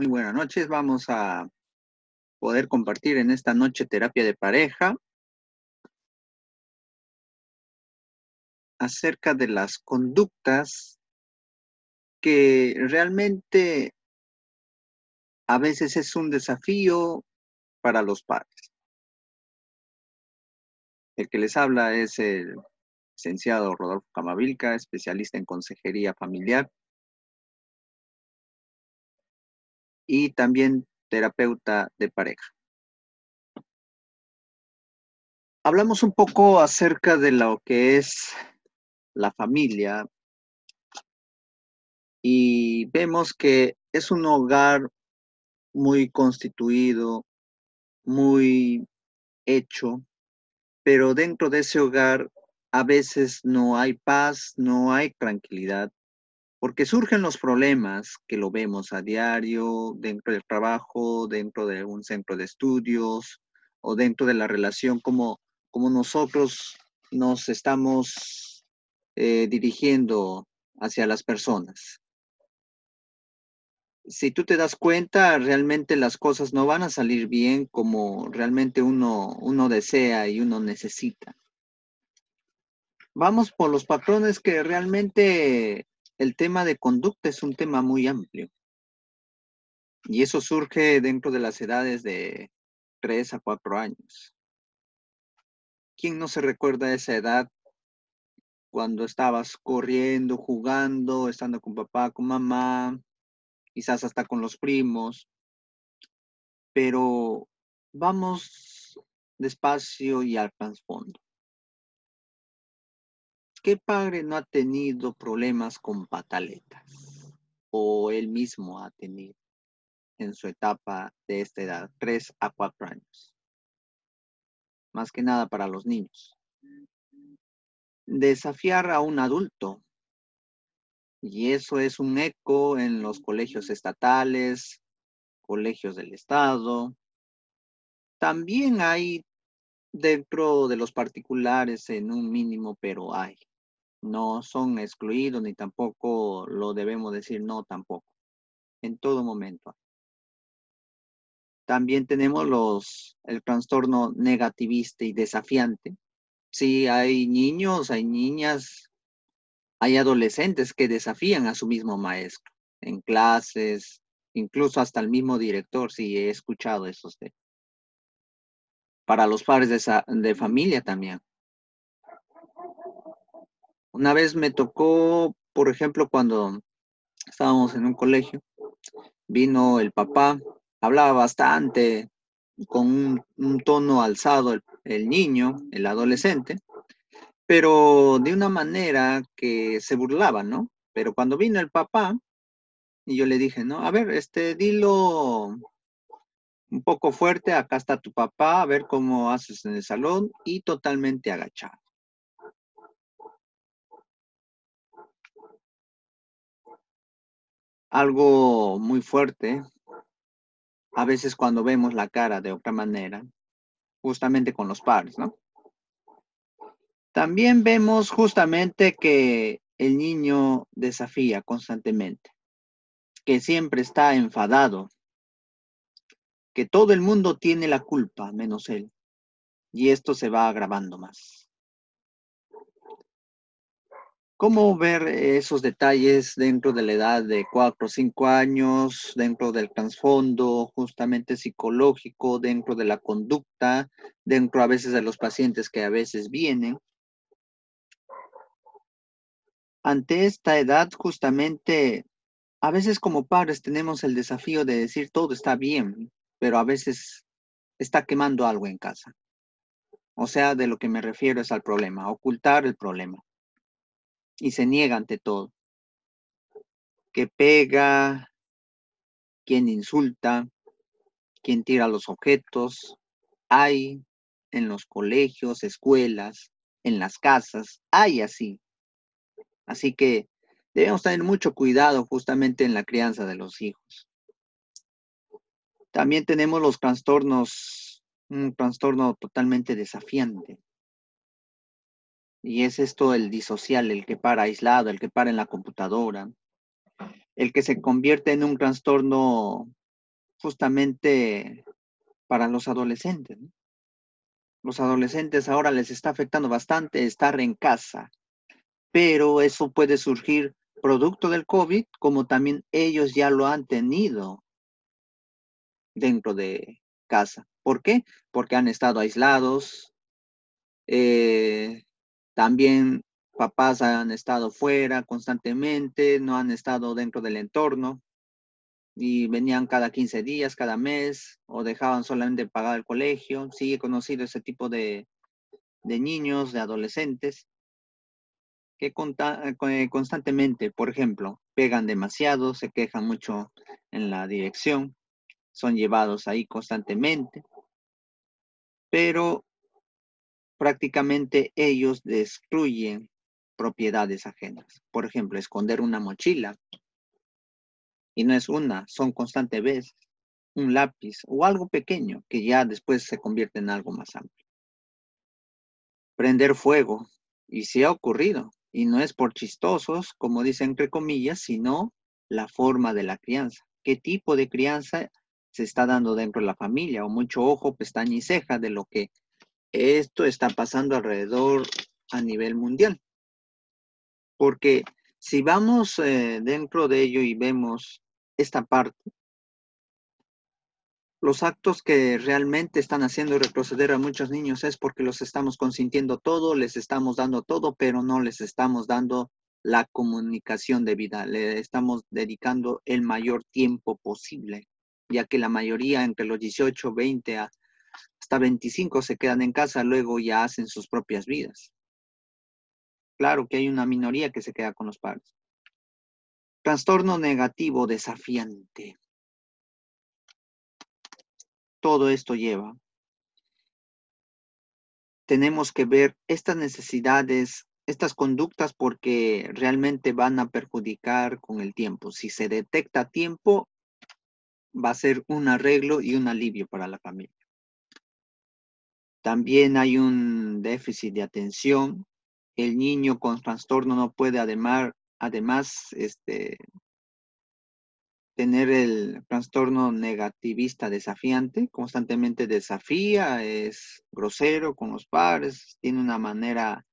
Muy buenas noches. Vamos a poder compartir en esta noche terapia de pareja acerca de las conductas que realmente a veces es un desafío para los padres. El que les habla es el licenciado Rodolfo Camavilca, especialista en consejería familiar y también terapeuta de pareja. Hablamos un poco acerca de lo que es la familia y vemos que es un hogar muy constituido, muy hecho, pero dentro de ese hogar a veces no hay paz, no hay tranquilidad, porque surgen los problemas que lo vemos a diario, dentro del trabajo, dentro de un centro de estudios o dentro de la relación, como, como nosotros nos estamos eh, dirigiendo hacia las personas. Si tú te das cuenta, realmente las cosas no van a salir bien como realmente uno, uno desea y uno necesita vamos por los patrones que realmente el tema de conducta es un tema muy amplio. Y eso surge dentro de las edades de 3 a 4 años. ¿Quién no se recuerda esa edad cuando estabas corriendo, jugando, estando con papá, con mamá, quizás hasta con los primos? Pero vamos despacio y al trasfondo. ¿Qué padre no ha tenido problemas con pataletas? O él mismo ha tenido en su etapa de esta edad, 3 a 4 años. Más que nada para los niños. Desafiar a un adulto. Y eso es un eco en los colegios estatales, colegios del Estado. También hay dentro de los particulares en un mínimo, pero hay no son excluidos ni tampoco lo debemos decir no tampoco. En todo momento. También tenemos los, el trastorno negativista y desafiante. Sí, hay niños, hay niñas, hay adolescentes que desafían a su mismo maestro en clases, incluso hasta el mismo director, sí, he escuchado esos de. Para los padres de familia también. Una vez me tocó, por ejemplo, cuando estábamos en un colegio, vino el papá, hablaba bastante, con un, tono alzado el, niño, el adolescente, pero de una manera que se burlaba, ¿no? Pero cuando vino el papá, y yo le dije, no, a ver, este, dilo un poco fuerte, acá está tu papá, a ver cómo haces en el salón, y totalmente agachado. Algo muy fuerte, a veces cuando vemos la cara de otra manera, justamente con los padres, ¿no? También vemos justamente que el niño desafía constantemente, que siempre está enfadado, que todo el mundo tiene la culpa menos él, y esto se va agravando más. ¿Cómo ver esos detalles dentro de la edad de cuatro o cinco años, dentro del trasfondo justamente psicológico, dentro de la conducta, dentro a veces de los pacientes que a veces vienen? Ante esta edad, justamente, a veces como padres tenemos el desafío de decir todo está bien, pero a veces está quemando algo en casa. O sea, de lo que me refiero es al problema, ocultar el problema y se niega ante todo. Que pega, quien insulta, quien tira los objetos. Hay en los colegios, escuelas, en las casas, hay así. Así que debemos tener mucho cuidado justamente en la crianza de los hijos. También tenemos los trastornos, un trastorno totalmente desafiante. Y es esto el disocial, el que para aislado, el que para en la computadora, el que se convierte en un trastorno justamente para los adolescentes. Los adolescentes ahora les está afectando bastante estar en casa, pero eso puede surgir producto del COVID, como también ellos ya lo han tenido dentro de casa. ¿Por qué? Porque han estado aislados, eh, también papás han estado fuera constantemente, no han estado dentro del entorno y venían cada 15 días, cada mes, o dejaban solamente pagar el colegio. Sigue conocido ese tipo de, de niños, de adolescentes, que constantemente, por ejemplo, pegan demasiado, se quejan mucho en la dirección, son llevados ahí constantemente, pero prácticamente ellos destruyen propiedades ajenas. Por ejemplo, esconder una mochila. Y no es una, son constantes veces. Un lápiz o algo pequeño que ya después se convierte en algo más amplio. Prender fuego. Y si ha ocurrido. Y no es por chistosos, como dicen entre comillas, sino la forma de la crianza. ¿Qué tipo de crianza se está dando dentro de la familia? O mucho ojo, pestaña y ceja de lo que esto está pasando alrededor a nivel mundial. Porque si vamos eh, dentro de ello y vemos esta parte, los actos que realmente están haciendo retroceder a muchos niños es porque los estamos consintiendo todo, les estamos dando todo, pero no les estamos dando la comunicación de vida, le estamos dedicando el mayor tiempo posible, ya que la mayoría entre los 18, 20 hasta 25 se quedan en casa, luego ya hacen sus propias vidas. Claro que hay una minoría que se queda con los padres. Trastorno negativo desafiante. Todo esto lleva. Tenemos que ver estas necesidades, estas conductas porque realmente van a perjudicar con el tiempo. Si se detecta a tiempo, va a ser un arreglo y un alivio para la familia. También hay un déficit de atención, el niño con trastorno no puede además, además este, tener el trastorno negativista desafiante, constantemente desafía, es grosero con los padres, tiene una manera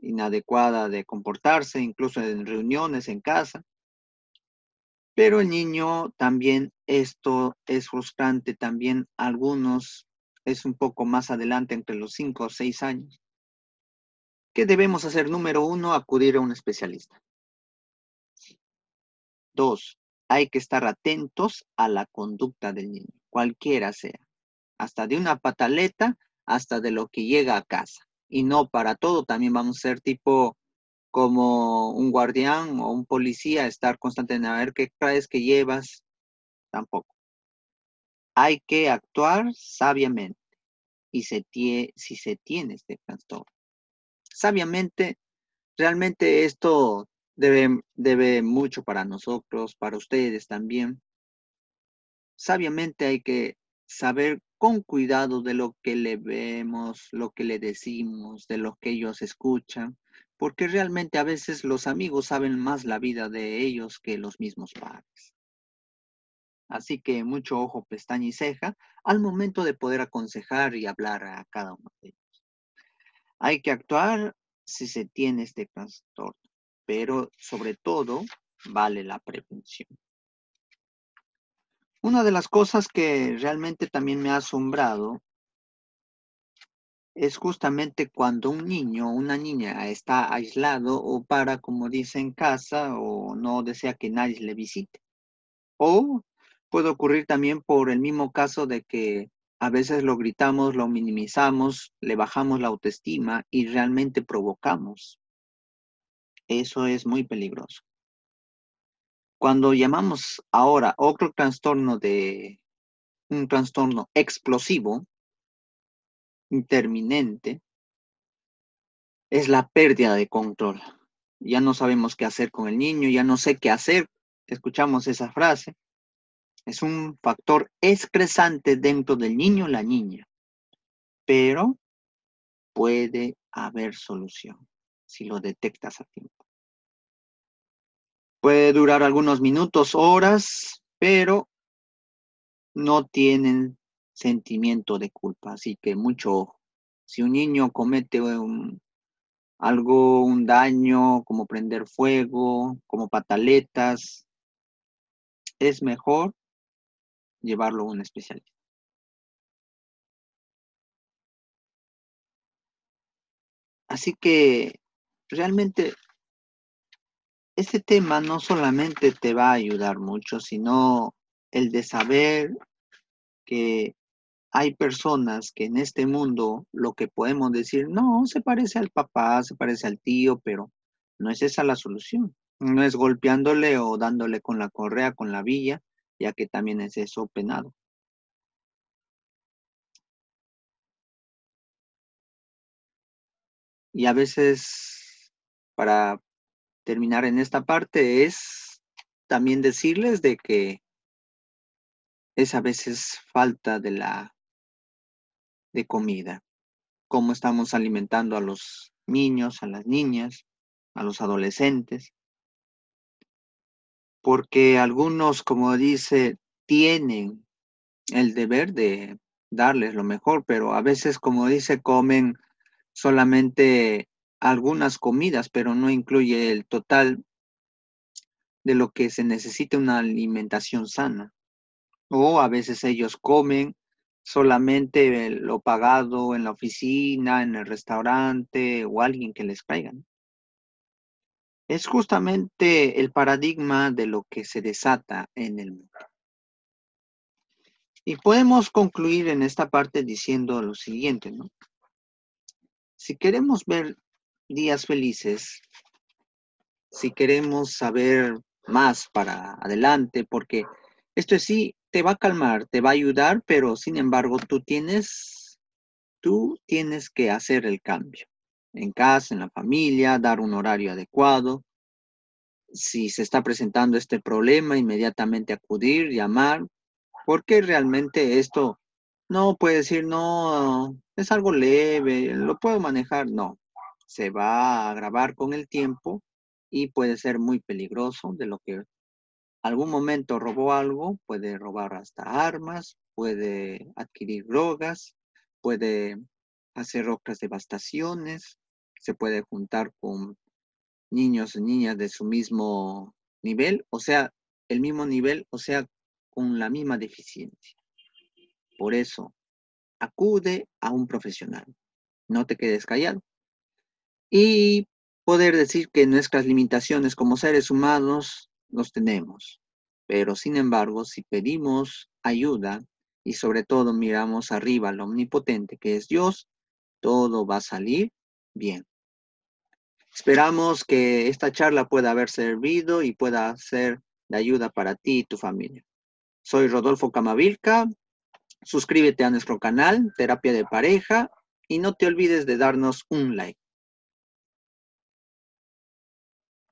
inadecuada de comportarse, incluso en reuniones en casa. Pero el niño también, esto es frustrante, también algunos es un poco más adelante, entre los 5 o 6 años. ¿Qué debemos hacer? Número uno, acudir a un especialista. Dos, hay que estar atentos a la conducta del niño, cualquiera sea, hasta de una pataleta hasta de lo que llega a casa. Y no para todo, también vamos a ser tipo como un guardián o un policía, estar constantemente a ver qué traes, qué llevas, tampoco. Hay que actuar sabiamente y si se tiene este trastorno sabiamente, realmente esto debe, debe mucho para nosotros, para ustedes también. Sabiamente hay que saber con cuidado de lo que le vemos, lo que le decimos, de lo que ellos escuchan, porque realmente a veces los amigos saben más la vida de ellos que los mismos padres. Así que mucho ojo, pestaña y ceja al momento de poder aconsejar y hablar a cada uno de ellos. Hay que actuar si se tiene este trastorno, pero sobre todo vale la prevención. Una de las cosas que realmente también me ha asombrado es justamente cuando un niño o una niña está aislado o para, como dice, en casa o no desea que nadie le visite. O puede ocurrir también por el mismo caso de que a veces lo gritamos, lo minimizamos, le bajamos la autoestima y realmente provocamos. Eso es muy peligroso. Cuando llamamos ahora otro trastorno de un trastorno explosivo, interminente, es la pérdida de control. Ya no sabemos qué hacer con el niño, ya no sé qué hacer. Escuchamos esa frase es un factor excresante dentro del niño o la niña, pero puede haber solución si lo detectas a tiempo. Puede durar algunos minutos, horas, pero no tienen sentimiento de culpa, así que mucho ojo. Si un niño comete algo, un daño, como prender fuego, como pataletas, es mejor llevarlo a un especialista. Así que realmente este tema no solamente te va a ayudar mucho, sino el de saber que hay personas que en este mundo lo que podemos decir, no, se parece al papá, se parece al tío, pero no es esa la solución. No es golpeándole o dándole con la correa, con la villa, ya que también es eso penado. Y a veces, para terminar en esta parte, es también decirles de que es a veces falta de la de comida. Cómo estamos alimentando a los niños, a las niñas, a los adolescentes. Porque algunos, como dice, tienen el deber de darles lo mejor, pero a veces, como dice, comen solamente algunas comidas, pero no incluye el total de lo que se necesita una alimentación sana. O a veces ellos comen solamente lo pagado en la oficina, en el restaurante o alguien que les traigan. Es justamente el paradigma de lo que se desata en el mundo. Y podemos concluir en esta parte diciendo lo siguiente, ¿no? Si queremos ver días felices, si queremos saber más para adelante, porque esto es sí, te va a calmar, te va a ayudar, pero sin embargo tú tienes, tú tienes que hacer el cambio. En casa, en la familia, dar un horario adecuado. Si se está presentando este problema, inmediatamente acudir, llamar, porque realmente esto no puede decir, no, es algo leve, lo puedo manejar. No, se va a agravar con el tiempo y puede ser muy peligroso de lo que algún momento robó algo, puede robar hasta armas, puede adquirir drogas, puede hacer otras devastaciones, se puede juntar con niños y niñas de su mismo nivel, o sea, el mismo nivel, o sea, con la misma deficiencia. Por eso, acude a un profesional. No te quedes callado. Y poder decir que nuestras limitaciones como seres humanos los tenemos. Pero sin embargo, si pedimos ayuda y sobre todo miramos arriba al omnipotente que es Dios, todo va a salir bien. Esperamos que esta charla pueda haber servido y pueda ser de ayuda para ti y tu familia. Soy Rodolfo Camavilca, Suscríbete a nuestro canal, Terapia de Pareja, y no te olvides de darnos un like.